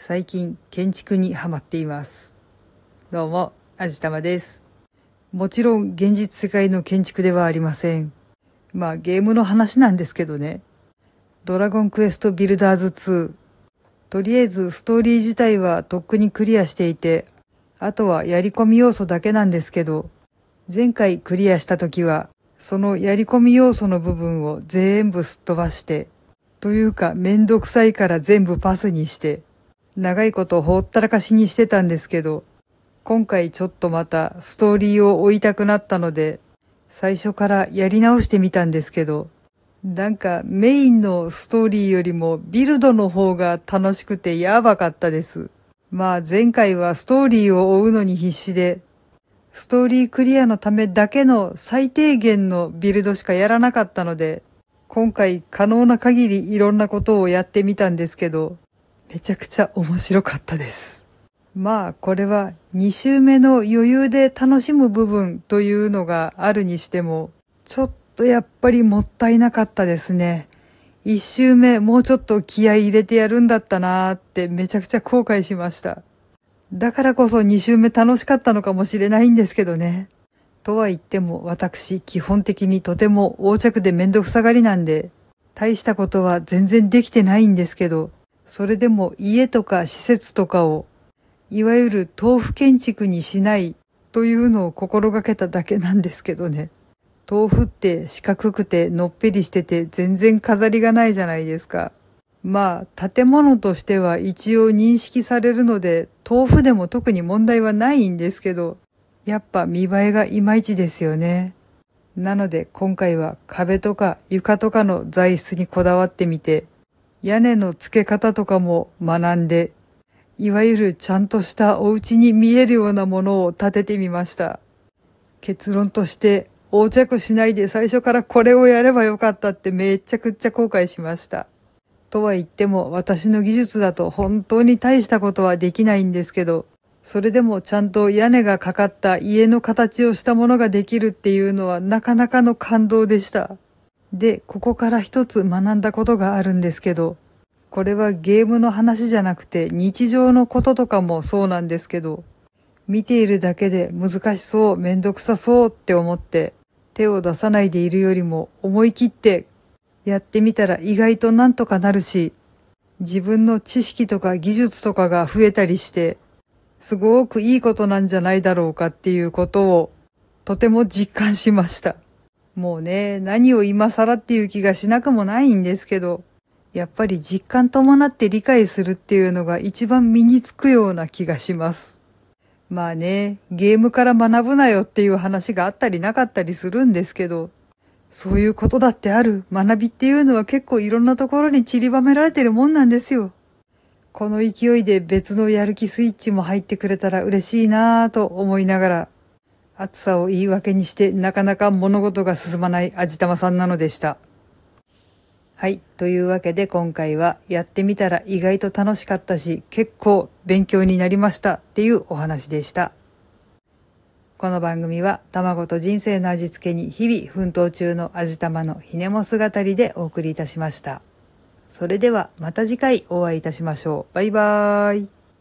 最近建築にハマっています。どうも、あじたまです。もちろん現実世界の建築ではありません。まあゲームの話なんですけどね。ドラゴンクエストビルダーズ2。とりあえずストーリー自体はとっくにクリアしていて、あとはやり込み要素だけなんですけど、前回クリアした時は、そのやり込み要素の部分を全部すっ飛ばして、というかめんどくさいから全部パスにして、長いことほったらかしにしてたんですけど、今回ちょっとまたストーリーを追いたくなったので、最初からやり直してみたんですけど、なんかメインのストーリーよりもビルドの方が楽しくてやばかったです。まあ前回はストーリーを追うのに必死で、ストーリークリアのためだけの最低限のビルドしかやらなかったので、今回可能な限りいろんなことをやってみたんですけど、めちゃくちゃ面白かったです。まあこれは2周目の余裕で楽しむ部分というのがあるにしても、ちょっとやっぱりもったいなかったですね。1周目もうちょっと気合い入れてやるんだったなーってめちゃくちゃ後悔しました。だからこそ2周目楽しかったのかもしれないんですけどね。とは言っても私基本的にとても横着でめんどくさがりなんで、大したことは全然できてないんですけど、それでも家とか施設とかを、いわゆる豆腐建築にしないというのを心がけただけなんですけどね。豆腐って四角くてのっぺりしてて全然飾りがないじゃないですか。まあ、建物としては一応認識されるので、豆腐でも特に問題はないんですけど、やっぱ見栄えがいまいちですよね。なので今回は壁とか床とかの材質にこだわってみて、屋根の付け方とかも学んで、いわゆるちゃんとしたお家に見えるようなものを建ててみました。結論として、横着しないで最初からこれをやればよかったってめっちゃくちゃ後悔しました。とは言っても私の技術だと本当に大したことはできないんですけど、それでもちゃんと屋根がかかった家の形をしたものができるっていうのはなかなかの感動でした。で、ここから一つ学んだことがあるんですけど、これはゲームの話じゃなくて日常のこととかもそうなんですけど、見ているだけで難しそう、めんどくさそうって思って手を出さないでいるよりも思い切ってやってみたら意外となんとかなるし、自分の知識とか技術とかが増えたりして、すごくいいことなんじゃないだろうかっていうことをとても実感しました。もうね、何を今更っていう気がしなくもないんですけど、やっぱり実感伴って理解するっていうのが一番身につくような気がします。まあね、ゲームから学ぶなよっていう話があったりなかったりするんですけど、そういうことだってある学びっていうのは結構いろんなところに散りばめられてるもんなんですよ。この勢いで別のやる気スイッチも入ってくれたら嬉しいなぁと思いながら、暑さを言い訳にしてなかなか物事が進まない味玉さんなのでした。はい。というわけで今回はやってみたら意外と楽しかったし結構勉強になりましたっていうお話でした。この番組は卵と人生の味付けに日々奮闘中の味玉のひねも姿りでお送りいたしました。それではまた次回お会いいたしましょう。バイバーイ。